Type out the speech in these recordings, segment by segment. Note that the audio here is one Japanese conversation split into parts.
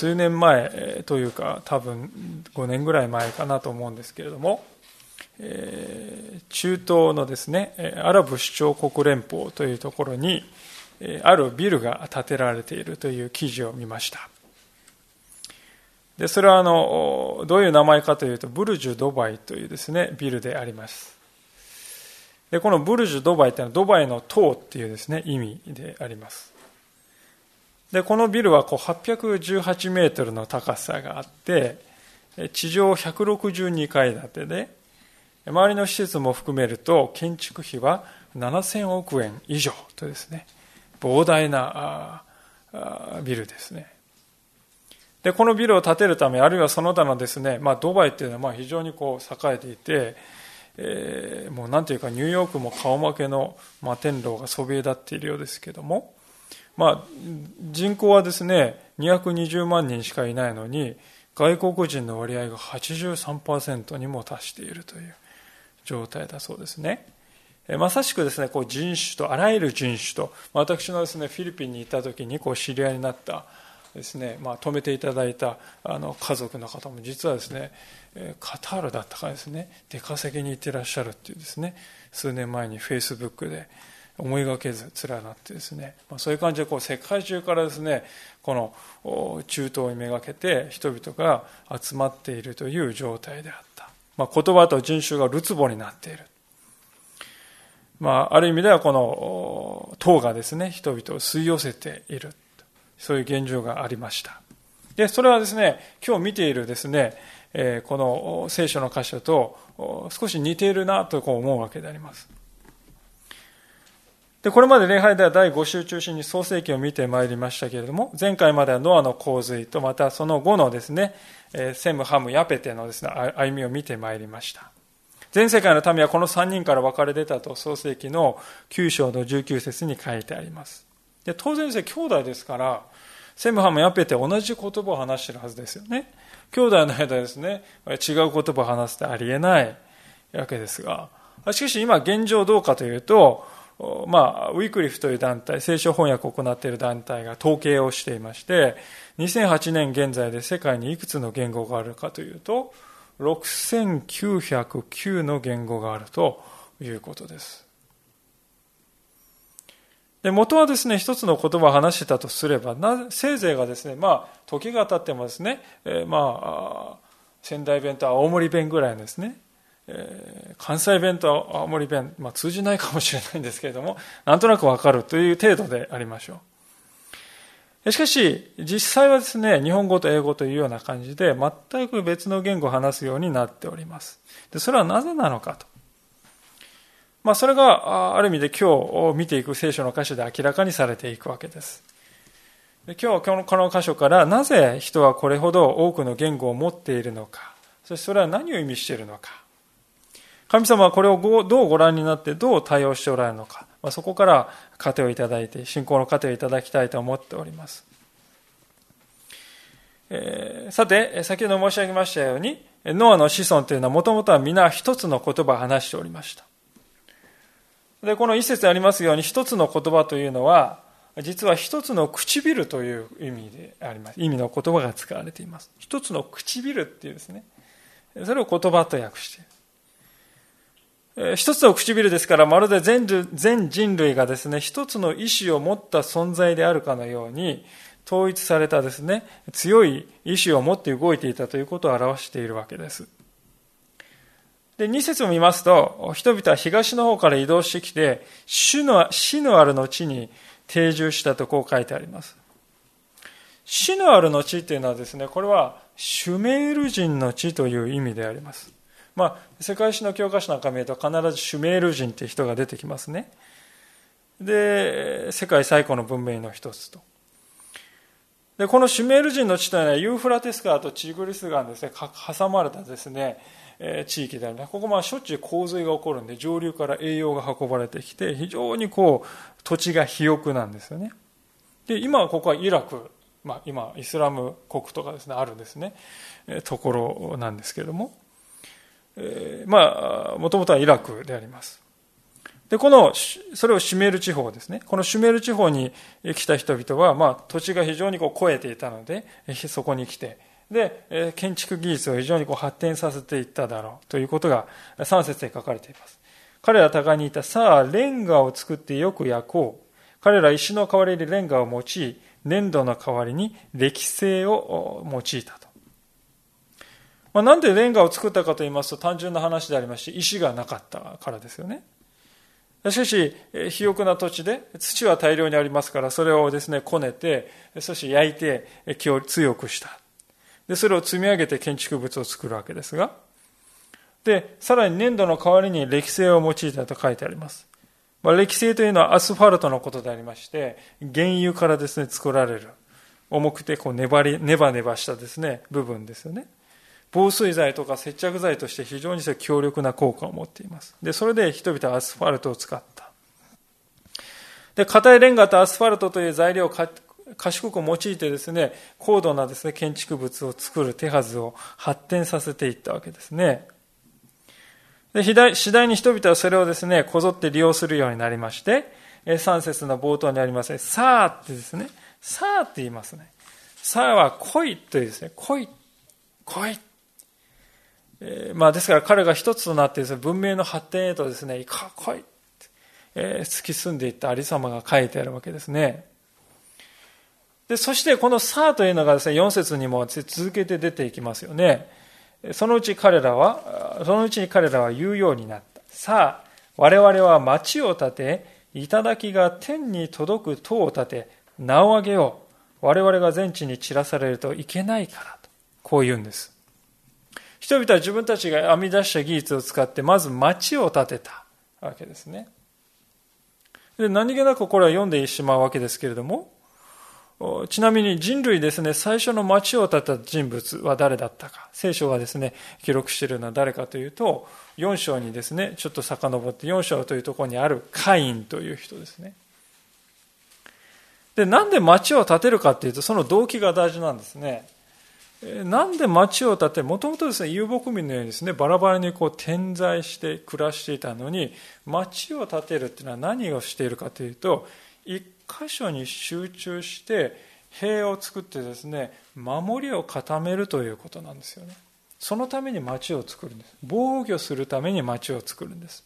数年前というか多分5年ぐらい前かなと思うんですけれども、え中東のですねアラブ首長国連邦というところにあるビルが建てられているという記事を見ました。でそれはあのどういう名前かというとブルジュ・ドバイというですねビルであります。でこのブルジュ・ドバイというのはドバイの塔っていうですね意味であります。でこのビルはこう818メートルの高さがあって地上162階建てで周りの施設も含めると建築費は7000億円以上とですね膨大なビルですね。でこのビルを建てるためあるいはその他のですね、まあ、ドバイっていうのはまあ非常にこう栄えていて、えー、もうなんていうかニューヨークも顔負けの摩天楼がそびえ立っているようですけどもまあ、人口はですね、220万人しかいないのに、外国人の割合が83%にも達しているという状態だそうですね。まさしくですね、こう人種と、あらゆる人種と、私のですね、フィリピンに行った時にこう知り合いになったですね、まあ、泊めていただいたあの家族の方も実はですね、カタールだったかですね、出稼ぎに行ってらっしゃるっていうですね、数年前にフェイスブックで思いがけず連なってですね、まあ、そういう感じでこう世界中からですねこの中東にめがけて人々が集まっているという状態であった、まあ、言葉と人種がるつぼになっている、まあ、ある意味ではこの塔がですね人々を吸い寄せている。そういう現状がありました。でそれはですね今日見ているですねこの聖書の箇所と少し似ているなとこう思うわけであります。で、これまで礼拝では第5週中心に創世記を見てまいりましたけれども、前回まではノアの洪水と、またその後のですね、セム、ハム、ヤペテのですね、歩みを見てまいりました。全世界の民はこの3人から分かれ出たと創世記の9章の19節に書いてあります。で、当然ですね、兄弟ですから、セム、ハム、ヤペテ同じ言葉を話してるはずですよね。兄弟の間ですね、違う言葉を話すってありえないわけですが、しかし今現状どうかというと、まあ、ウィークリフという団体、聖書翻訳を行っている団体が統計をしていまして、2008年現在で世界にいくつの言語があるかというと、6909の言語があるということです。で元はですね、一つの言葉を話してたとすれば、なせいぜいがですね、まあ、時が経ってもですね、えー、まあ、仙台弁と青森弁ぐらいですね、関西弁と青森弁、まあ、通じないかもしれないんですけれども、なんとなくわかるという程度でありましょう。しかし、実際はですね、日本語と英語というような感じで、全く別の言語を話すようになっております。でそれはなぜなのかと。まあ、それが、ある意味で今日見ていく聖書の箇所で明らかにされていくわけです。で今日この箇所からなぜ人はこれほど多くの言語を持っているのか、そしてそれは何を意味しているのか。神様はこれをどうご覧になってどう対応しておられるのか、まあ、そこから糧をいただいて信仰の糧をいただきたいと思っております、えー、さて先ほど申し上げましたようにノアの子孫というのはもともとは皆一つの言葉を話しておりました。でこの一節にありますように一つの言葉というのは実は一つの唇という意味であります。意味の言葉が使われています。一つの唇っていうですね。それを言葉と訳している。一つの唇ですから、まるで全人類がですね、一つの意志を持った存在であるかのように、統一されたですね、強い意志を持って動いていたということを表しているわけです。で、二節を見ますと、人々は東の方から移動してきて、死の死のあるの地に定住したとこう書いてあります。死のあるの地っていうのはですね、これはシュメール人の地という意味であります。まあ、世界史の教科書なんか見ると必ずシュメール人っていう人が出てきますね。で、世界最古の文明の一つと。で、このシュメール人の地というのはユーフラテス川とチグリス川ですね、挟まれたですね、え地域であるここまあしょっちゅう洪水が起こるんで、上流から栄養が運ばれてきて、非常にこう、土地が肥沃なんですよね。で、今はここはイラク、まあ今、イスラム国とかですね、あるんですね、えところなんですけれども、え、まあ、もともとはイラクであります。で、この、それをシュメール地方ですね。このシュメール地方に来た人々は、まあ、土地が非常にこう超えていたので、そこに来て、で、建築技術を非常にこう発展させていっただろうということが3節で書かれています。彼ら互いに言った、さあ、レンガを作ってよく焼こう。彼ら石の代わりにレンガを用い、粘土の代わりに歴製を用いたと。まあ、なんでレンガを作ったかと言いますと単純な話でありまして、石がなかったからですよね。しかし、肥沃な土地で土は大量にありますから、それをですね、こねて、そして焼いて強くした。で、それを積み上げて建築物を作るわけですが、で、さらに粘土の代わりに歴製を用いたと書いてあります。まあ、歴製というのはアスファルトのことでありまして、原油からですね、作られる。重くてこう粘り、ネバネバしたですね、部分ですよね。防水剤とか接着剤として非常に強力な効果を持っています。で、それで人々はアスファルトを使った。で、硬いレンガとアスファルトという材料を賢く用いてですね、高度なですね、建築物を作る手はずを発展させていったわけですね。で、次第に人々はそれをですね、こぞって利用するようになりまして、3節の冒頭にありますね、さあってですね、さあって言いますね。さあは来いというですね、来い、来い。え、まあですから彼が一つとなってですね、文明の発展へとですね、行こう、来い、えー、突き進んでいったありさまが書いてあるわけですね。で、そしてこのさあというのがですね、4節にも続けて出ていきますよね。そのうち彼らは、そのうちに彼らは言うようになった。さあ、我々は町を建て、頂が天に届く塔を建て、名を上げよう。我々が全地に散らされるといけないからと。こう言うんです。人々は自分たちが編み出した技術を使って、まず町を建てたわけですね。で何気なくこれは読んでしまうわけですけれども、ちなみに人類ですね、最初の町を建てた人物は誰だったか。聖書がですね、記録しているのは誰かというと、4章にですね、ちょっと遡って4章というところにあるカインという人ですね。で、なんで町を建てるかっていうと、その動機が大事なんですね。なんで町を建て、もともとですね、遊牧民のようにですね、バラバラにこう点在して暮らしていたのに、町を建てるっていうのは何をしているかというと、一箇所に集中して塀を作ってですね守りを固めるということなんですよね。そのために町を作るんです。防御するために町を作るんです。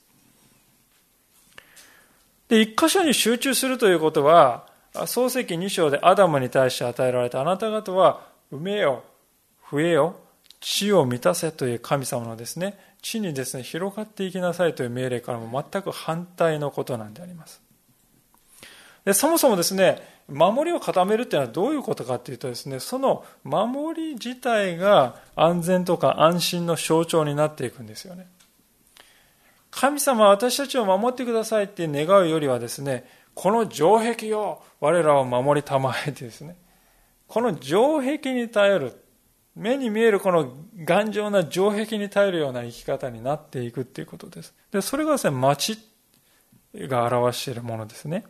で一箇所に集中するということは創世記2章でアダムに対して与えられたあなた方は埋めよう増えよ地を満たせという神様のですね地にですね広がっていきなさいという命令からも全く反対のことなんでありますでそもそもですね、守りを固めるっていうのはどういうことかっていうとですね、その守り自体が安全とか安心の象徴になっていくんですよね。神様は私たちを守ってくださいって願うよりはですね、この城壁を我らを守りたまえてですね、この城壁に頼る、目に見えるこの頑丈な城壁に頼るような生き方になっていくっていうことです。で、それがですね、町が表しているものですね。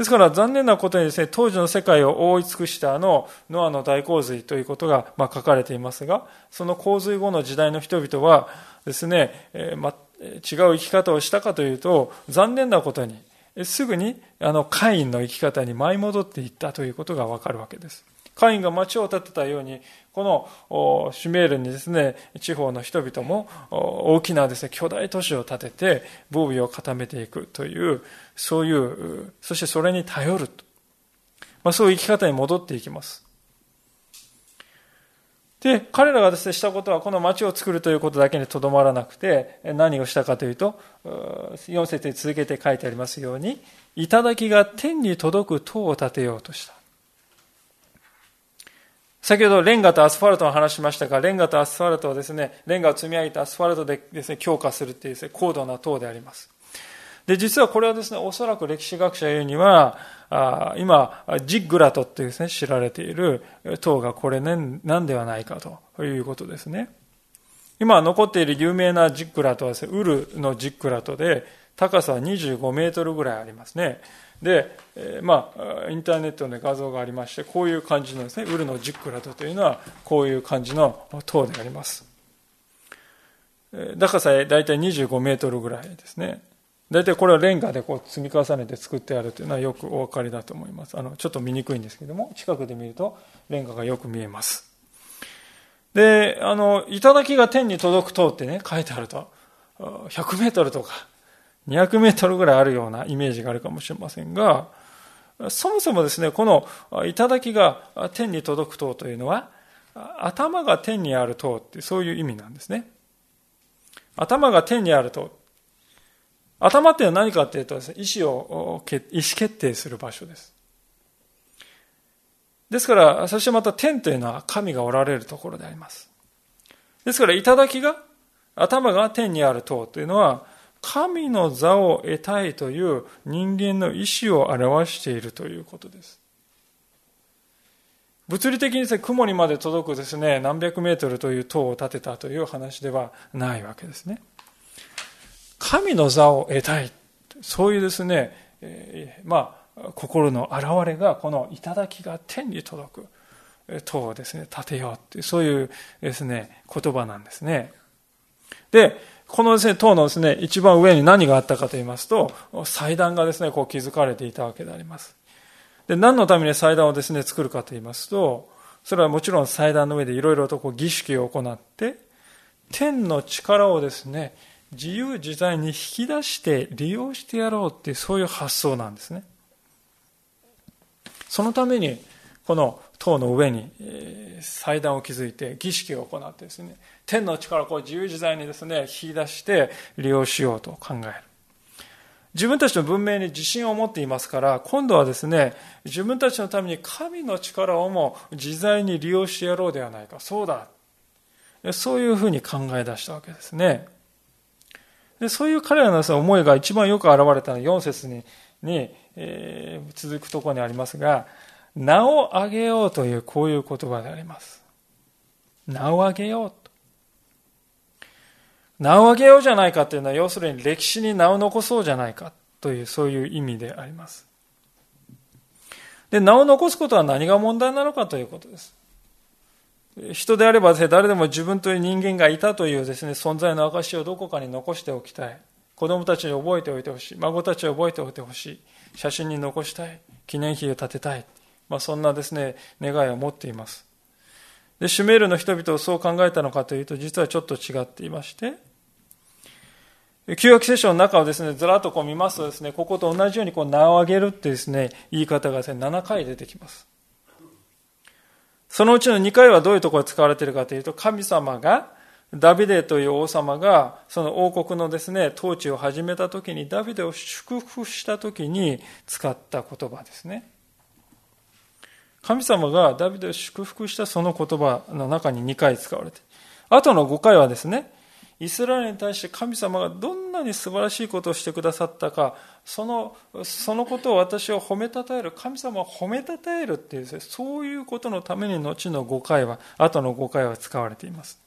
ですから残念なことにですね、当時の世界を覆い尽くしたあのノアの大洪水ということが、ま、書かれていますが、その洪水後の時代の人々はですね、えー、ま、違う生き方をしたかというと、残念なことに、すぐにあのカインの生き方に舞い戻っていったということがわかるわけです。カインが町を建てたように、このシュメールにですね、地方の人々も大きなですね、巨大都市を建てて防備を固めていくという、そういう、そしてそれに頼ると。まあ、そういう生き方に戻っていきます。で、彼らがですね、したことは、この町を作るということだけにとどまらなくて、何をしたかというと、4節に続けて書いてありますように、頂が天に届く塔を建てようとした。先ほどレンガとアスファルトの話しましたが、レンガとアスファルトをですね、レンガを積み上げてアスファルトでですね、強化するっていうですね、高度な塔であります。で、実はこれはですね、おそらく歴史学者が言うには、あ今、ジッグラトっていうですね、知られている塔がこれね、なんではないかということですね。今残っている有名なジッグラトはですね、ウルのジッグラトで、高さ25メートルぐらいありますね。で、えー、まあ、インターネットで画像がありまして、こういう感じのですね、ウルのジッグラトというのは、こういう感じの塔であります。高さ大体25メートルぐらいですね。大体これはレンガでこう積み重ねて作ってあるというのはよくお分かりだと思います。あの、ちょっと見にくいんですけども、近くで見るとレンガがよく見えます。で、あの、頂が天に届く塔ってね、書いてあると、100メートルとか、200メートルぐらいあるようなイメージがあるかもしれませんが、そもそもですね、この頂が天に届く塔というのは、頭が天にある塔ってそういう意味なんですね。頭が天にある塔。頭っていうのは何かっていうとね、意思を、意思決定する場所です。ですから、そしてまた天というのは神がおられるところであります。ですから、頂が、頭が天にある塔というのは、神の座を得たいという人間の意志を表しているということです。物理的にですね、雲にまで届くですね、何百メートルという塔を建てたという話ではないわけですね。神の座を得たい。そういうですね、えー、まあ、心の現れが、この頂が天に届く塔をですね、建てようっていう、そういうですね、言葉なんですね。で、このですね、塔のですね、一番上に何があったかと言いますと、祭壇がですね、こう築かれていたわけであります。で、何のために祭壇をですね、作るかと言いますと、それはもちろん祭壇の上でいろいろとこう儀式を行って、天の力をですね、自由自在に引き出して利用してやろうっていうそういう発想なんですね。そのために、この塔の上に祭壇を築いて儀式を行ってですね、天の力をこう自由自在にですね、引き出して利用しようと考える。自分たちの文明に自信を持っていますから、今度はですね、自分たちのために神の力をも自在に利用してやろうではないか。そうだ。そういうふうに考え出したわけですね。でそういう彼らの思いが一番よく表れたのは4節にに、えー、続くところにありますが、名を挙げようというこういう言葉であります。名を挙げようと。名を挙げようじゃないかというのは、要するに歴史に名を残そうじゃないかという、そういう意味であります。で、名を残すことは何が問題なのかということです。人であれば誰でも自分という人間がいたというですね、存在の証をどこかに残しておきたい。子供たちに覚えておいてほしい。孫たちを覚えておいてほしい。写真に残したい。記念碑を建てたい。まあ、そんなですね、願いを持っています。で、シュメールの人々をそう考えたのかというと、実はちょっと違っていまして、旧約聖書の中をですね、ずらっとこう見ますとですね、ここと同じようにこう名を挙げるってですね、言い方がですね、7回出てきます。そのうちの2回はどういうところで使われているかというと、神様が、ダビデという王様が、その王国のですね、統治を始めた時に、ダビデを祝福した時に使った言葉ですね。神様がダビデを祝福したその言葉の中に2回使われて、あとの5回はですね、イスラエルに対して神様がどんなに素晴らしいことをしてくださったか、そのそのことを私を褒めたたえる、神様を褒めたたえるっていうです、ね、そういうことのために後の5回は、後の5回は使われています。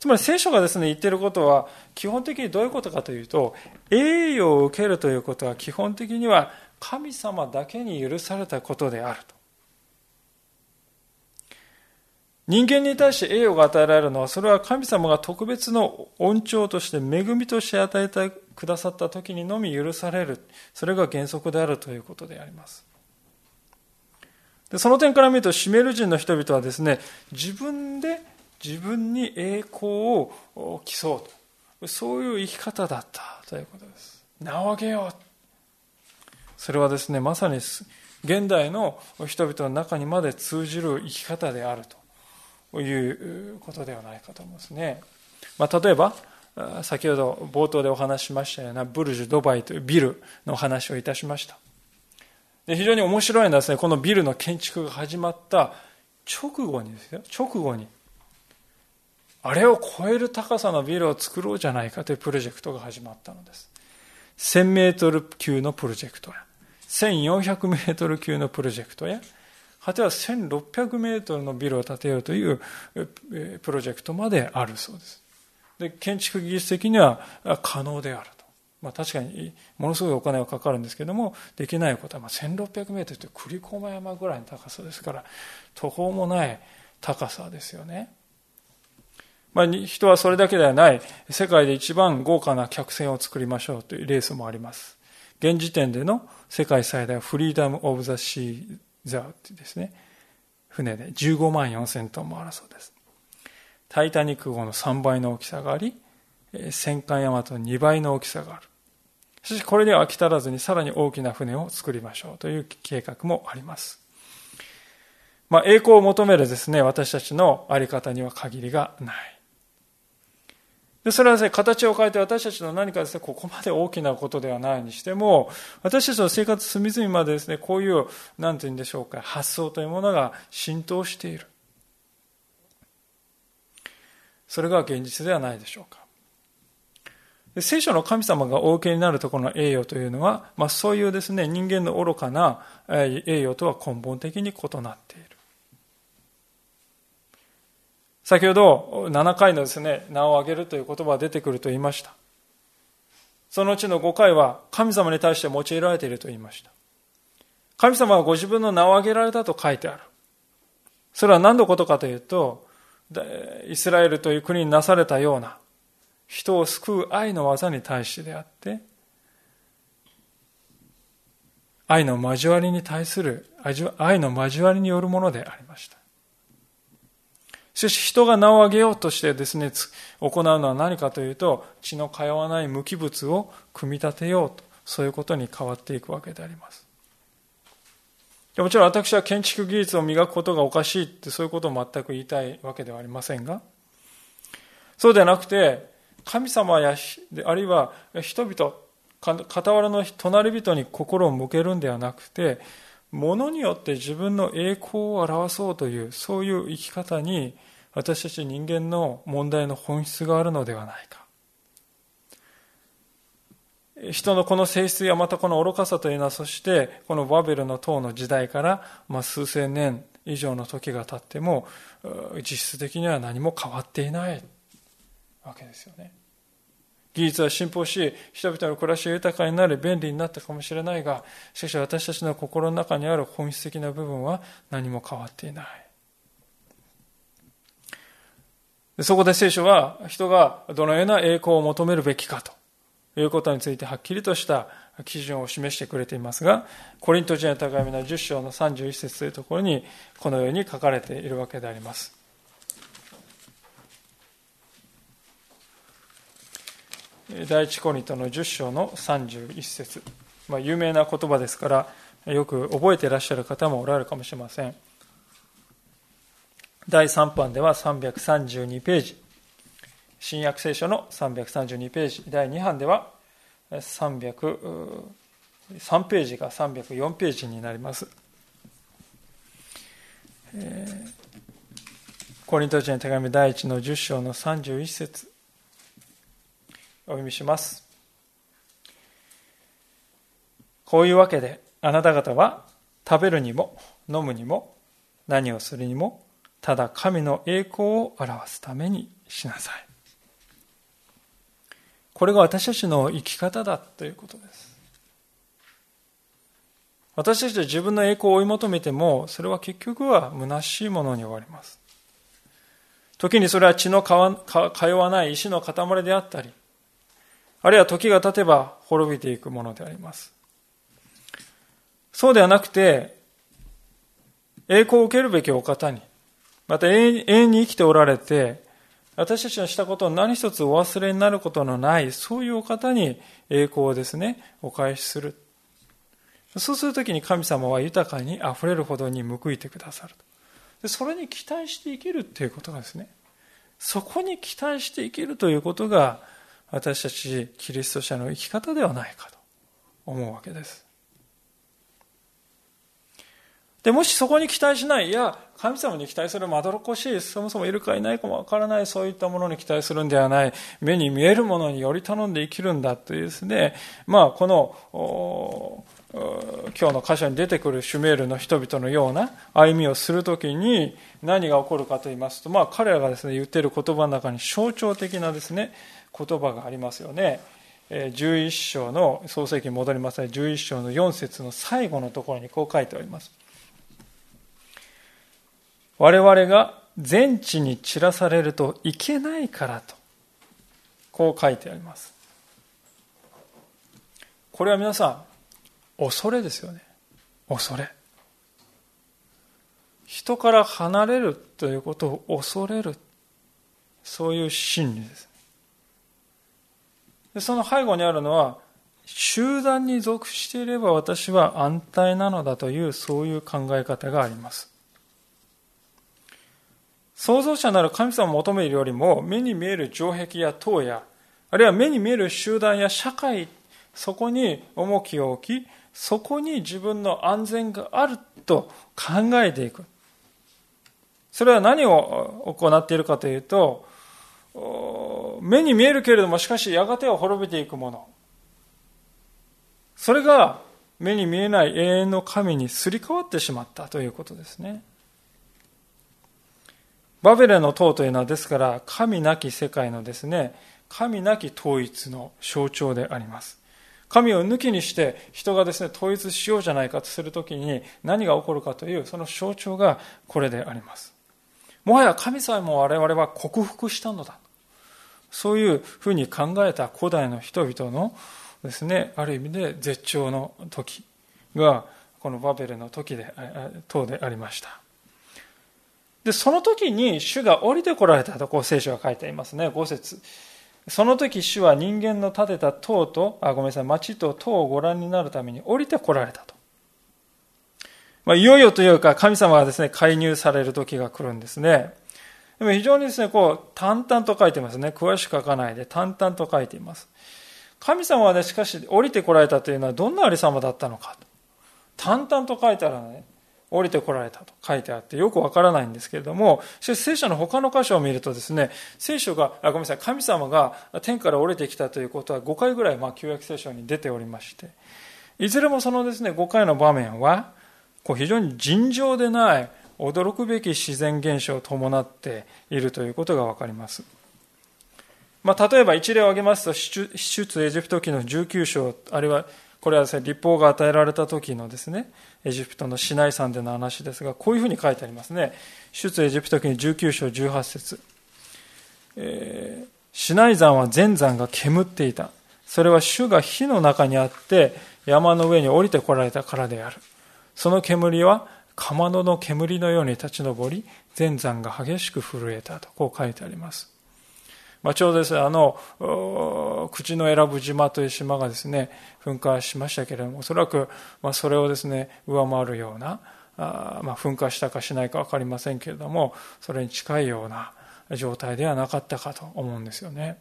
つまり聖書がですね、言ってることは、基本的にどういうことかというと、栄誉を受けるということは基本的には神様だけに許されたことであると。人間に対して栄誉が与えられるのは、それは神様が特別の恩寵として恵みとして与えてくださった時にのみ許される。それが原則であるということであります。でその点から見ると、シメル人の人々はですね、自分で自分に栄光を競うと。そういう生き方だったということです。名を上げよう。それはですね、まさに現代の人々の中にまで通じる生き方であると。いうことではないかと思いますね。まあ、例えば、先ほど冒頭でお話ししましたようなブルジュ・ドバイというビルの話をいたしました。で非常に面白いのはですね、このビルの建築が始まった直後にですよ、直後に、あれを超える高さのビルを作ろうじゃないかというプロジェクトが始まったのです。1000メートル級のプロジェクトや、1400メートル級のプロジェクトや、果ては1600メートルのビルを建てようというプロジェクトまであるそうです。で、建築技術的には可能であると。まあ確かにものすごいお金はかかるんですけども、できないことは、まあ、1600メートルって栗駒山ぐらいの高さですから、途方もない高さですよね。まあ、人はそれだけではない、世界で一番豪華な客船を作りましょうというレースもあります。現時点での世界最大フリーダム・オブ・ザ・シーザーってですね、船で15万4千トンもあるそうです。タイタニック号の3倍の大きさがあり、戦艦ヤマトの2倍の大きさがある。しかしこれでは飽き足らずにさらに大きな船を作りましょうという計画もあります。まあ、栄光を求めるですね、私たちのあり方には限りがない。でそれはですね、形を変えて私たちの何かですね、ここまで大きなことではないにしても、私たちの生活隅々までですね、こういう、なんて言うんでしょうか、発想というものが浸透している。それが現実ではないでしょうか。聖書の神様がお受けになるところの栄誉というのは、まあ、そういうですね、人間の愚かな栄誉とは根本的に異なっている。先ほど7回のですね、名を挙げるという言葉が出てくると言いました。そのうちの5回は神様に対して用いられていると言いました。神様はご自分の名を挙げられたと書いてある。それは何のことかというと、イスラエルという国になされたような人を救う愛の技に対してであって、愛の交わりに対する、愛の交わりによるものでありました。しかし人が名を挙げようとしてですね、行うのは何かというと、血の通わない無機物を組み立てようと、そういうことに変わっていくわけであります。もちろん私は建築技術を磨くことがおかしいってそういうことを全く言いたいわけではありませんが、そうではなくて、神様や、あるいは人々、傍らの隣人に心を向けるんではなくて、物によって自分の栄光を表そうという、そういう生き方に、私たち人間の問題の本質があるのではないか。人のこの性質やまたこの愚かさというのは、そしてこのバベルの塔の時代から、まあ、数千年以上の時が経っても、実質的には何も変わっていないわけですよね。技術は進歩し、人々の暮らしが豊かになり、便利になったかもしれないが、しかし私たちの心の中にある本質的な部分は何も変わっていない。そこで聖書は人がどのような栄光を求めるべきかと。いうことについてはっきりとした基準を示してくれていますが、コリント人への高みの10章の31節というところにこのように書かれているわけであります。第一コリントの10章の31節。まあ、有名な言葉ですからよく覚えていらっしゃる方もおられるかもしれません。第3版では332ページ。新約聖書の332ページ。第2版では303ページが304ページになります、えー、コリント人の手紙第1の10章の31節。お読みします。こういうわけで、あなた方は食べるにも飲むにも何をするにもただ神の栄光を表すためにしなさい。これが私たちの生き方だということです。私たちは自分の栄光を追い求めても、それは結局は虚しいものに終わります。時にそれは血の通わない石の塊であったり、あるいは時が経てば滅びていくものであります。そうではなくて、栄光を受けるべきお方に、また永遠に生きておられて、私たちのしたことを何一つお忘れになることのない、そういうお方に栄光をですね、お返しする。そうするときに神様は豊かに溢れるほどに報いてくださる。でそれに期待して生きるということがですね、そこに期待して生きるということが、私たちキリスト者の生き方ではないかと思うわけです。で、もしそこに期待しない、いや、神様に期待するまどろっこしい、そもそもいるかいないかもわからない、そういったものに期待するんではない、目に見えるものにより頼んで生きるんだというですね、まあ、この、今日の箇所に出てくるシュメールの人々のような歩みをするときに何が起こるかと言いますと、まあ、彼らがですね、言っている言葉の中に象徴的なですね、言葉がありますよね。11章の創世記に戻りますね。11章の4節の最後のところにこう書いております。我々が全地に散らされるといけないからとこう書いてあります。これは皆さん恐れですよね。恐れ。人から離れるということを恐れる。そういう心理です。でその背後にあるのは、集団に属していれば私は安泰なのだという、そういう考え方があります。創造者なる神様を求めるよりも、目に見える城壁や塔や、あるいは目に見える集団や社会、そこに重きを置き、そこに自分の安全があると考えていく。それは何を行っているかというと、目に見えるけれども、しかしやがては滅びていくもの。それが目に見えない永遠の神にすり替わってしまったということですね。バベルの塔というのはですから、神なき世界のですね、神なき統一の象徴であります。神を抜きにして人がですね、統一しようじゃないかとするときに何が起こるかという、その象徴がこれであります。もはや神様も我々は克服したのだ。そういうふうに考えた古代の人々のですね、ある意味で絶頂の時が、このバベルの時で、塔でありました。で、その時に主が降りてこられたと、こう聖書が書いていますね、5節その時主は人間の建てた塔と、あ、ごめんなさい、町と塔をご覧になるために降りてこられたと。まあ、いよいよというか、神様がですね、介入される時が来るんですね。でも非常にですね、こう、淡々と書いてますね。詳しく書かないで、淡々と書いています。神様はね、しかし、降りてこられたというのはどんなありさまだったのか。淡々と書いてあるのね、降りてこられたと書いてあって、よくわからないんですけれども、しかし聖書の他の箇所を見るとですね、聖書が、ごめんなさい、神様が天から降りてきたということは5回ぐらい、まあ、旧約聖書に出ておりまして、いずれもそのですね、5回の場面は、こう非常に尋常でない驚くべき自然現象を伴っているということがわかります。まあ、例えば一例を挙げますと、出エジプト記の19章、あるいはこれはですね、立法が与えられた時のですね、エジプトのシナイ山での話ですが、こういうふうに書いてありますね。出エジプト記の19章18節、えー、シナイ山は全山が煙っていた。それは主が火の中にあって山の上に降りてこられたからである。その煙はかまどの煙のように立ち上り、全山が激しく震えたと、こう書いてあります。まあ、ちょうどですね、あの、口の選ぶ島という島がですね、噴火しましたけれども、おそらく、まあ、それをですね、上回るような、あまあ、噴火したかしないか分かりませんけれども、それに近いような状態ではなかったかと思うんですよね。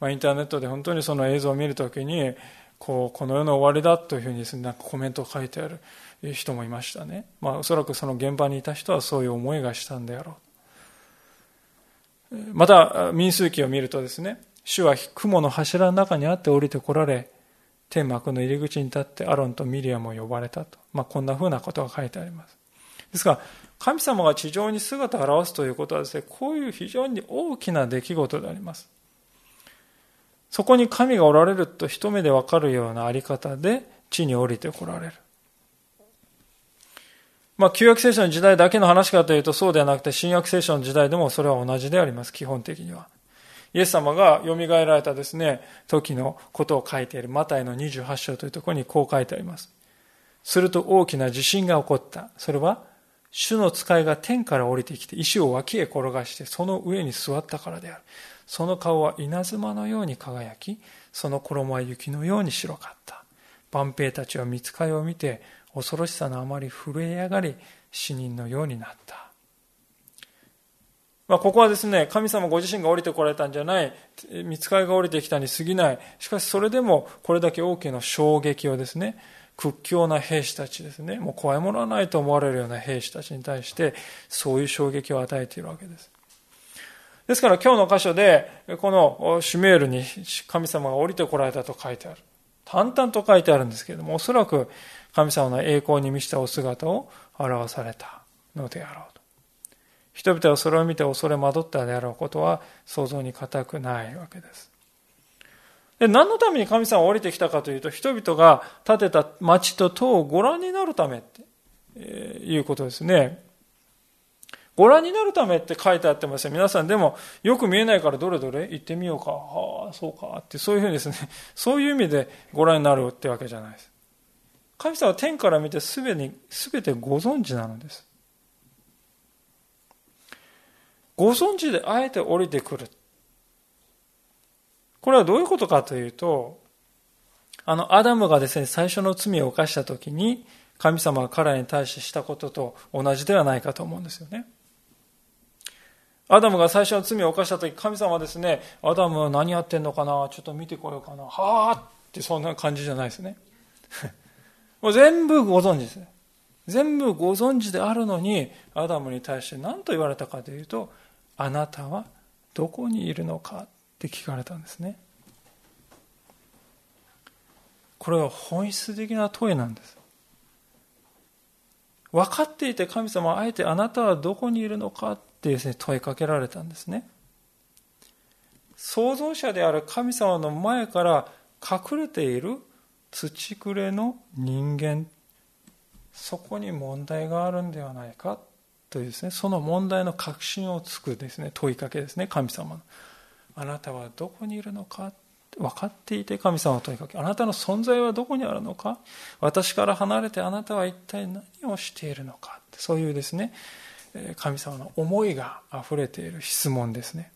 まあ、インターネットで本当にその映像を見るときに、こう、この世の終わりだというふうにですね、なんかコメントを書いてある。人もいましたね。まあ、おそらくその現場にいた人はそういう思いがしたんであろう。また、民数記を見るとですね、主は雲の柱の中にあって降りてこられ、天幕の入り口に立ってアロンとミリアムを呼ばれたと。まあ、こんな風なことが書いてあります。ですから、神様が地上に姿を現すということはですね、こういう非常に大きな出来事であります。そこに神がおられると一目でわかるようなあり方で地に降りてこられる。まあ、旧約聖書の時代だけの話かというとそうではなくて、新約聖書の時代でもそれは同じであります、基本的には。イエス様が蘇られたですね、時のことを書いているマタイの28章というところにこう書いてあります。すると大きな地震が起こった。それは、主の使いが天から降りてきて石を脇へ転がしてその上に座ったからである。その顔は稲妻のように輝き、その衣は雪のように白かった。万兵たちは見つかりを見て恐ろしさのあまり震え上がり死人のようになった。まあ、ここはですね、神様ご自身が降りてこられたんじゃない、見つかりが降りてきたに過ぎない。しかしそれでもこれだけ大きな衝撃をですね、屈強な兵士たちですね、もう怖いものはないと思われるような兵士たちに対して、そういう衝撃を与えているわけです。ですから今日の箇所で、このシュメールに神様が降りてこられたと書いてある。淡々と書いてあるんですけれども、おそらく神様の栄光に満ちたお姿を表されたのであろうと。人々はそれを見て恐れ惑ったであろうことは想像に難くないわけです。で何のために神様が降りてきたかというと、人々が建てた町と塔をご覧になるためって、いうことですね。ご覧になるためって書いてあってますよ。皆さんでもよく見えないからどれどれ行ってみようか。はあ、そうか。ってそういうふうにですね、そういう意味でご覧になるってわけじゃないです。神様は天から見てすべて全てご存知なのです。ご存知であえて降りてくる。これはどういうことかというと、あの、アダムがですね、最初の罪を犯したときに、神様が彼らに対してしたことと同じではないかと思うんですよね。アダムが最初の罪を犯した時神様はですねアダムは何やってんのかなちょっと見てこようかなはあってそんな感じじゃないですねもう全部ご存知です。全部ご存知であるのにアダムに対して何と言われたかというとあなたはどこにいるのかって聞かれたんですね。これは本質的な問いなんです。分かっていて神様はあえてあなたはどこにいるのかってですね、問いかけられたんですね。創造者である神様の前から隠れている土くれの人間、そこに問題があるんではないかというですね、その問題の確信をつくですね、問いかけですね、神様の。あなたはどこにいるのか分かっていて神様を問いかけ、あなたの存在はどこにあるのか私から離れてあなたは一体何をしているのかそういうですね、神様の思いがあふれている質問ですね。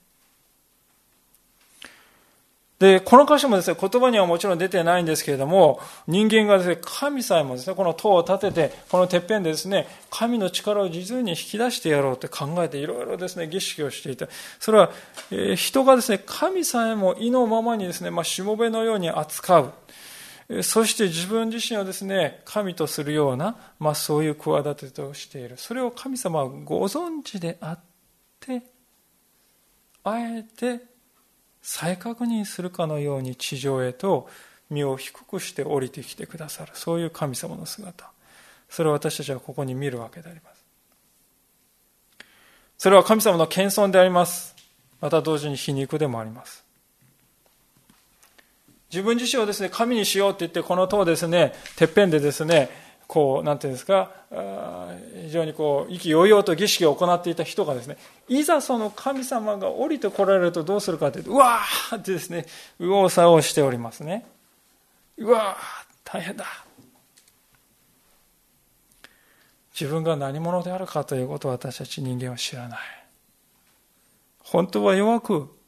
で、この箇所もですね、言葉にはもちろん出てないんですけれども、人間がですね、神さえもですね、この塔を建てて、このてっぺんでですね、神の力を実に引き出してやろうって考えて、いろいろですね、儀式をしていた。それは、え、人がですね、神さえも意のままにですね、まあ、しもべのように扱う。そして自分自身をですね、神とするような、まあそういう企てとしている。それを神様はご存知であって、あえて再確認するかのように地上へと身を低くして降りてきてくださる。そういう神様の姿。それを私たちはここに見るわけであります。それは神様の謙遜であります。また同時に皮肉でもあります。自分自身をですね、神にしようって言って、この塔ですね、てっぺんでですね、こう、なんていうんですか、非常にこう、意気揚々と儀式を行っていた人がですね、いざその神様が降りてこられるとどうするかというと、うわーってですね、右往左往しておりますね。うわー大変だ。自分が何者であるかということを私たち人間は知らない。本当は弱く、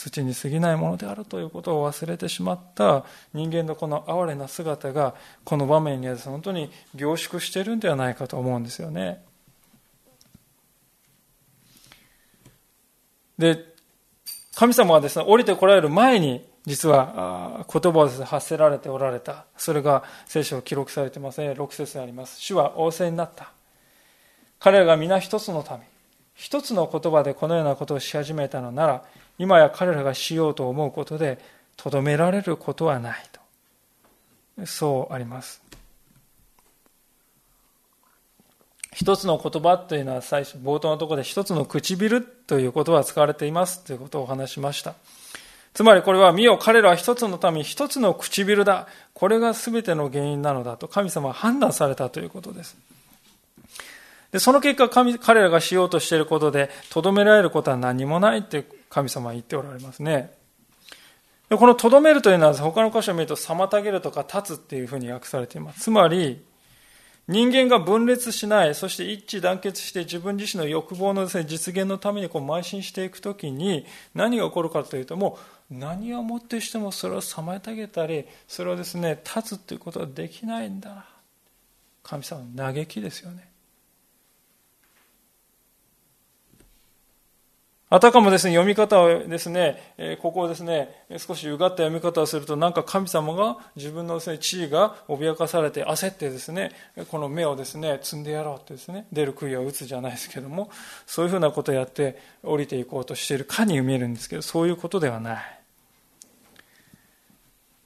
土に過ぎないものであるということを忘れてしまった人間のこの哀れな姿がこの場面には本当に凝縮しているんではないかと思うんですよね。で、神様はですね、降りてこられる前に、実は言葉を発せられておられた。それが聖書を記録されてますね。6節にあります。主は仰せになった。彼らが皆一つのため、一つの言葉でこのようなことをし始めたのなら、今や彼らがしようと思うことでとどめられることはないと。そうあります。一つの言葉というのは最初冒頭のところで一つの唇という言葉が使われていますということをお話しました。つまりこれは見よ彼らは一つのため一つの唇だ。これが全ての原因なのだと。神様は判断されたということです。でその結果神彼らがしようとしていることでとどめられることは何もないという神様は言っておられますね。このとどめるというのは他の箇所を見ると妨げるとか立つっていうふうに訳されています。つまり、人間が分裂しない、そして一致団結して自分自身の欲望のです、ね、実現のためにこう邁進していくときに何が起こるかというともう何をもってしてもそれを妨げたり、それをですね、立つということはできないんだ。神様の嘆きですよね。あたかもですね、読み方をですね、えここをですね、少しうがった読み方をすると、なんか神様が自分のですね、地位が脅かされて焦ってですね、この目をですね、積んでやろうってですね、出る杭を打つじゃないですけども、そういうふうなことをやって降りていこうとしているかに見えるんですけど、そういうことではない。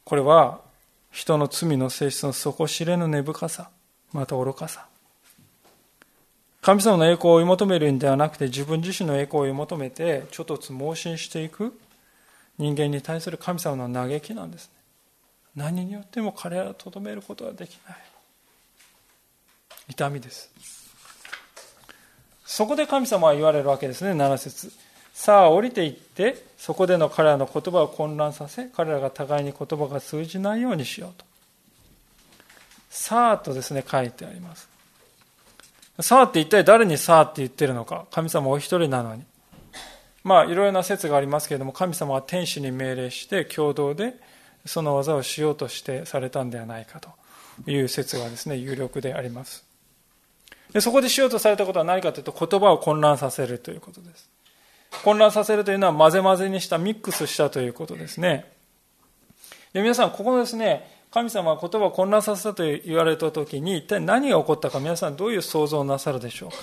これは、人の罪の性質の底知れぬ根深さ、また愚かさ。神様の栄光を追い求めるんではなくて自分自身の栄光を追い求めてちょっとつ盲信していく人間に対する神様の嘆きなんですね。何によっても彼らをとどめることはできない。痛みです。そこで神様は言われるわけですね7節。さあ降りていってそこでの彼らの言葉を混乱させ彼らが互いに言葉が通じないようにしようと。さあとですね書いてあります。さあって一体誰にさあって言ってるのか。神様お一人なのに。まあ、いろいろな説がありますけれども、神様は天使に命令して共同でその技をしようとしてされたんではないかという説がですね、有力であります。でそこでしようとされたことは何かというと、言葉を混乱させるということです。混乱させるというのは混ぜ混ぜにした、ミックスしたということですね。で皆さん、ここのですね、神様は言葉を混乱させたと言われた時に一体何が起こったか皆さんどういう想像をなさるでしょうか？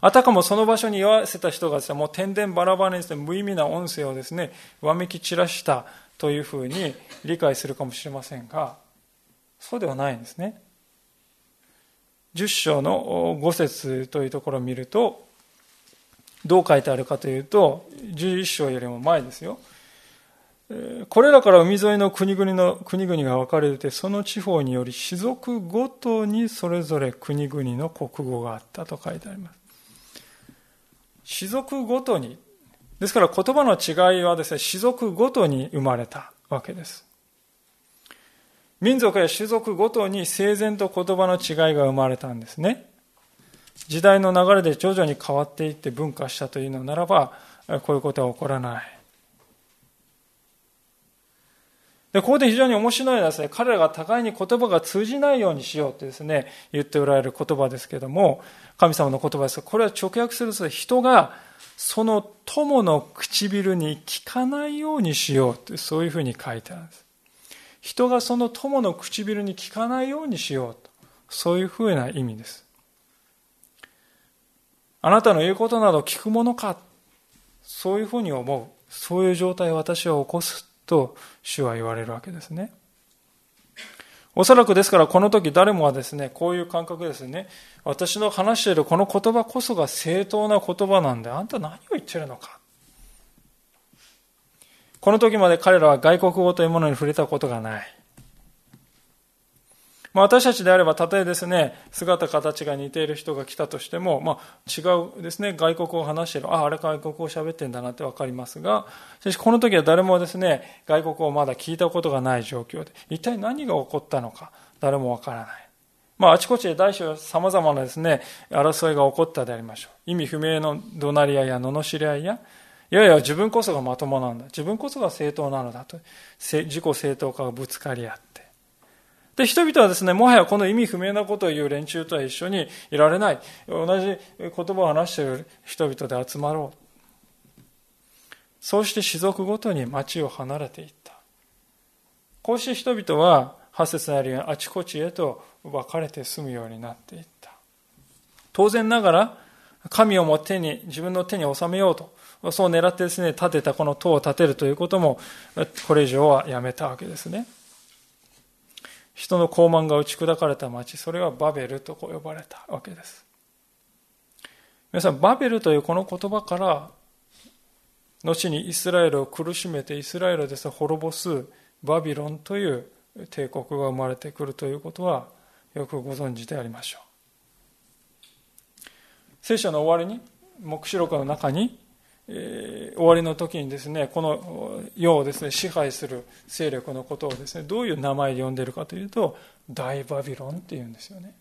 あたかもその場所に居合わせた人がですね、もう天然バラバラにして無意味な音声をですね、わめき散らしたというふうに理解するかもしれませんが、そうではないんですね。10章の5節というところを見ると、どう書いてあるかというと、11章よりも前ですよ。これらから海沿いの国々の国々が分かれてその地方により種族ごとにそれぞれ国々の国語があったと書いてあります。種族ごとにですから言葉の違いはですね種族ごとに生まれたわけです。民族や種族ごとに整然と言葉の違いが生まれたんですね。時代の流れで徐々に変わっていって文化したというのならばこういうことは起こらない。で、ここで非常に面白いのはですね、彼らが互いに言葉が通じないようにしようってですね、言っておられる言葉ですけども、神様の言葉ですが、これは直訳すると人がその友の唇に聞かないようにしようって、そういうふうに書いてあるんです。人がその友の唇に聞かないようにしようと、そういうふうな意味です。あなたの言うことなど聞くものか、そういうふうに思う。そういう状態を私は起こすと主は言われるわけですね。おそらくですからこの時誰もはですね、こういう感覚ですね。私の話しているこの言葉こそが正当な言葉なんで、あんた何を言ってるのか。この時まで彼らは外国語というものに触れたことがない。まあ、私たちであれば、たとえですね、姿形が似ている人が来たとしても、まあ、違うですね、外国を話している、ああ、あれ外国語を喋ってんだなってわかりますが、しかしこの時は誰もですね、外国をまだ聞いたことがない状況で、一体何が起こったのか、誰もわからない。まあ、あちこちで大小様々なですね、争いが起こったでありましょう。意味不明の怒鳴り合いや罵り合いや、いやいや、自分こそがまともなんだ。自分こそが正当なのだと。自己正当化がぶつかり合って。で、人々はですね、もはやこの意味不明なことを言う連中とは一緒にいられない。同じ言葉を話している人々で集まろう。そうして士族ごとに町を離れていった。こうして人々は、八節のあるようにあちこちへと分かれて住むようになっていった。当然ながら、神をも手に、自分の手に収めようと、そう狙ってですね、建てたこの塔を建てるということも、これ以上はやめたわけですね。人の傲慢が打ち砕かれた町、それはバベルと呼ばれたわけです。皆さん、バベルというこの言葉から、後にイスラエルを苦しめてイスラエルです滅ぼすバビロンという帝国が生まれてくるということはよくご存知でありましょう。聖書の終わりに、黙示録の中にえ、終わりの時にですねこの世をですね支配する勢力のことをですねどういう名前で呼んでるかというと大バビロンっていうんですよね。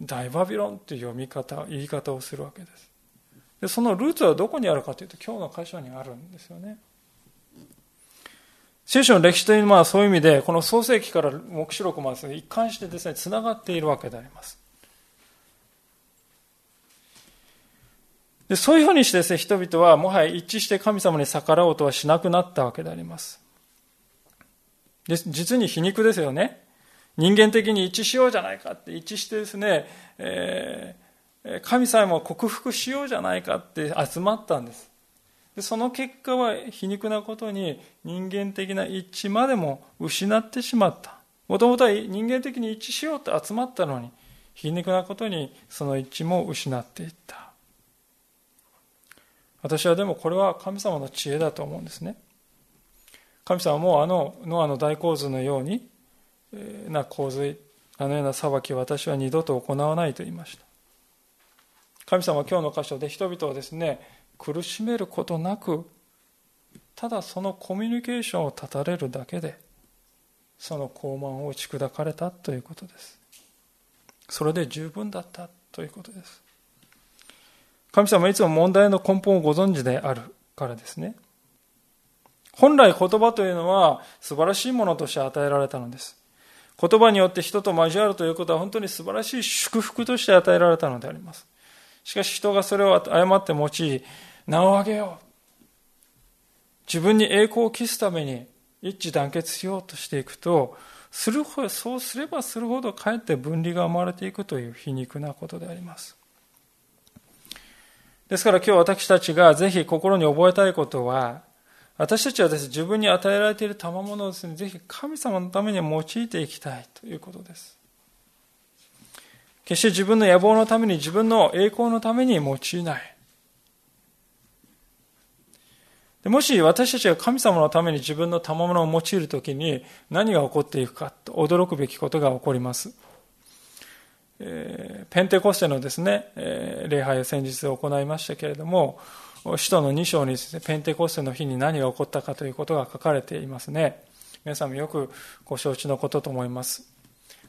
大バビロンっていう読み方言い方をするわけです。でそのルーツはどこにあるかというと今日の箇所にあるんですよね。聖書の歴史というのはそういう意味でこの創世記から黙示録まで一貫してですねつながっているわけであります。でそういうふうにしてですね、人々はもはや一致して神様に逆らおうとはしなくなったわけであります。で実に皮肉ですよね。人間的に一致しようじゃないかって一致してですね、えー、神様を克服しようじゃないかって集まったんです。でその結果は皮肉なことに人間的な一致までも失ってしまった。もともとは人間的に一致しようと集まったのに、皮肉なことにその一致も失っていった。私はでもこれは神様の知恵だと思うんですね。神様もあのノアの大洪水のようにえな洪水、あのような裁きを私は二度と行わないと言いました。神様は今日の箇所で人々をですね、苦しめることなく、ただそのコミュニケーションを断たれるだけで、その高慢を打ち砕かれたということです。それで十分だったということです。神様はいつも問題の根本をご存知であるからですね。本来言葉というのは素晴らしいものとして与えられたのです。言葉によって人と交わるということは本当に素晴らしい祝福として与えられたのであります。しかし人がそれを誤って用い、名を上げよう。自分に栄光を期すために一致団結しようとしていくと、する、そうすればするほどかえって分離が生まれていくという皮肉なことであります。ですから今日私たちがぜひ心に覚えたいことは、私たちはです、ね、自分に与えられている賜物をですね、ぜひ神様のために用いていきたいということです。決して自分の野望のために、自分の栄光のために用いない。でもし私たちが神様のために自分の賜物を用いるときに何が起こっていくかと驚くべきことが起こります。え、ペンテコステのですね、え、礼拝を先日行いましたけれども、使徒の2章にですね、ペンテコステの日に何が起こったかということが書かれていますね。皆さんもよくご承知のことと思います。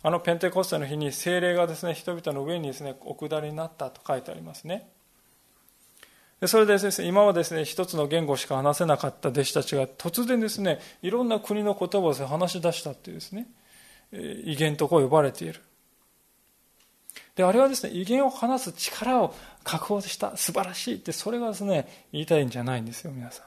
あのペンテコステの日に精霊がですね、人々の上にですね、お下りになったと書いてありますね。でそれでですね、今はですね、一つの言語しか話せなかった弟子たちが突然ですね、いろんな国の言葉を話し出したっていうですね、威厳とこう呼ばれている。で、あれはですね、威厳を話す力を確保した素晴らしいってそれがですね言いたいんじゃないんですよ皆さ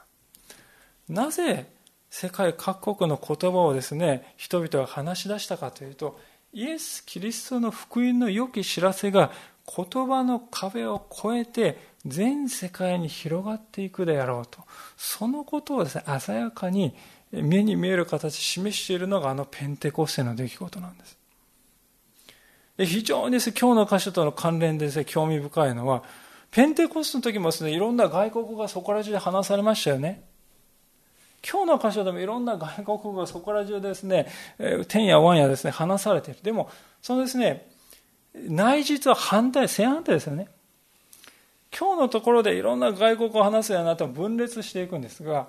ん。なぜ世界各国の言葉をですね人々が話し出したかというとイエス・キリストの福音の良き知らせが言葉の壁を越えて全世界に広がっていくであろうとそのことをですね鮮やかに目に見える形示しているのがあのペンテコステの出来事なんです。非常にです、ね、今日の箇所との関連でです、ね、興味深いのは、ペンテコストの時もですね、いろんな外国語がそこら中で話されましたよね。今日の箇所でもいろんな外国語がそこら中でですね、天や湾やですね、話されている。でも、そのですね、内実は反対、正反対ですよね。今日のところでいろんな外国語を話すようになっても分裂していくんですが、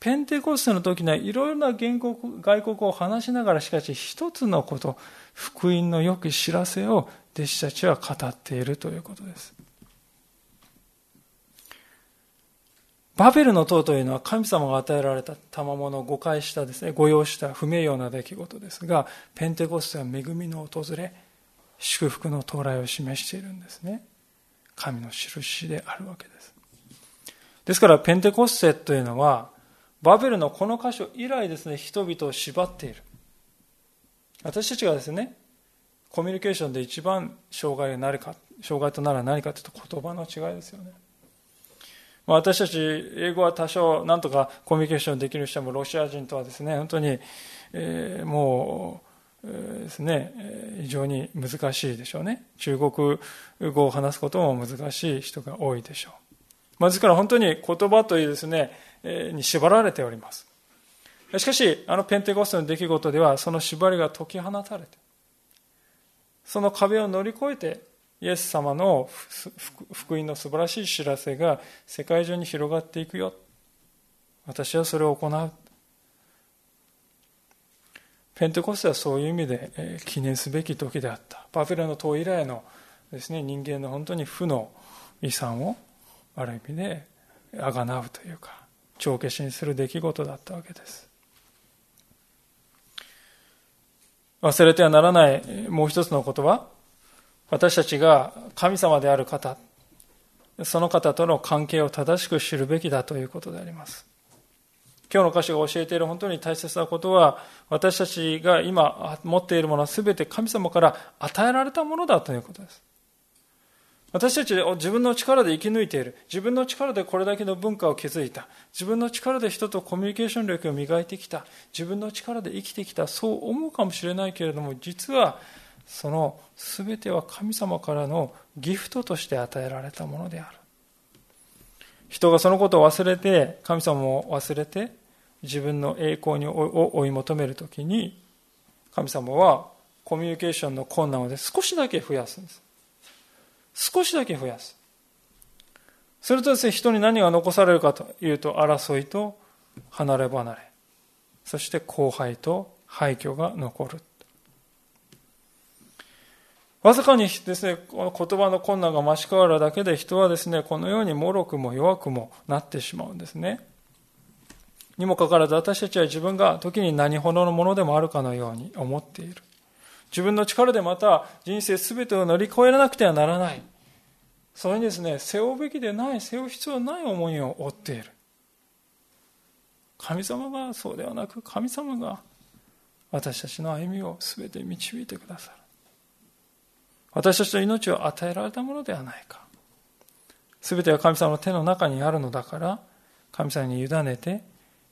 ペンテコステの時にはいろいろな原国外国を話しながらしかし一つのこと、福音の良き知らせを弟子たちは語っているということです。バベルの塔というのは神様が与えられた賜物を誤解したですね、誤用した不名誉な出来事ですが、ペンテコステは恵みの訪れ、祝福の到来を示しているんですね。神の印であるわけです。ですから、ペンテコステというのは、バベルのこの箇所以来ですね、人々を縛っている。私たちがですね、コミュニケーションで一番障害が何か、障害となる何かというと言葉の違いですよね。私たち、英語は多少なんとかコミュニケーションできる人もロシア人とはですね、本当に、えー、もう、えー、ですね、非常に難しいでしょうね。中国語を話すことも難しい人が多いでしょう。まあ、ですから本当に言葉というですね、えー、に縛られております。しかし、あのペンテコステの出来事では、その縛りが解き放たれて、その壁を乗り越えて、イエス様の福音の素晴らしい知らせが世界中に広がっていくよ。私はそれを行う。ペンテコステはそういう意味で記念すべき時であった。バフェラの塔以来のですね、人間の本当に負の遺産をある意味であがなうというか、帳消しにする出来事だったわけです。忘れてはならないもう一つのことは私たちが神様である方その方との関係を正しく知るべきだということであります。今日の歌詞が教えている本当に大切なことは、私たちが今持っているものは全て神様から与えられたものだということです。私たち自分の力で生き抜いている。自分の力でこれだけの文化を築いた。自分の力で人とコミュニケーション力を磨いてきた。自分の力で生きてきた。そう思うかもしれないけれども、実はその全ては神様からのギフトとして与えられたものである。人がそのことを忘れて、神様を忘れて、自分の栄光を追い求めるときに、神様はコミュニケーションの困難を少しだけ増やすんです。少しだけ増やす。するとですね、人に何が残されるかというと、争いと離れ離れ、そして後輩と廃墟が残る。わずかにですね、この言葉の困難が増し変わるだけで人はですね、このように脆くも弱くもなってしまうんですね。にもかかわらず私たちは自分が時に何ほどのものでもあるかのように思っている。自分の力でまた人生すべてを乗り越えなくてはならない。それにですね、背負うべきでない、背負う必要ない思いを負っている。神様がそうではなく、神様が私たちの歩みをすべて導いてくださる。私たちの命を与えられたものではないか。すべては神様の手の中にあるのだから、神様に委ねて、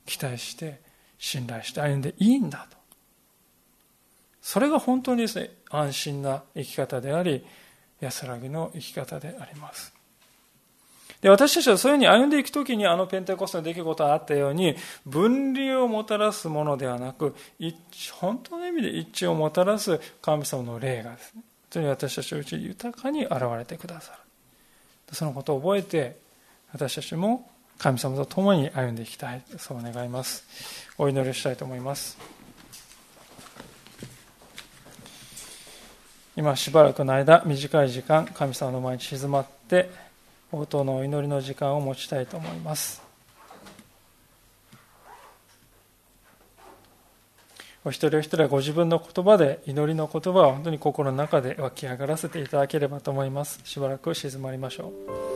期待して、信頼して歩んでいいんだと。それが本当にですね、安心な生き方であり、安らぎの生き方であります。で私たちはそういうふうに歩んでいくときにあのペンテコステの出来事があったように分離をもたらすものではなく本当の意味で一致をもたらす神様の霊がですね本当に私たちのうち豊かに現れてくださる。そのことを覚えて私たちも神様と共に歩んでいきたい。そう願います。お祈りしたいと思います。今しばらくの間短い時間神様の前に静まって応答のお祈りの時間を持ちたいと思います。お一人お一人はご自分の言葉で祈りの言葉を本当に心の中で湧き上がらせていただければと思います。しばらく静まりましょう。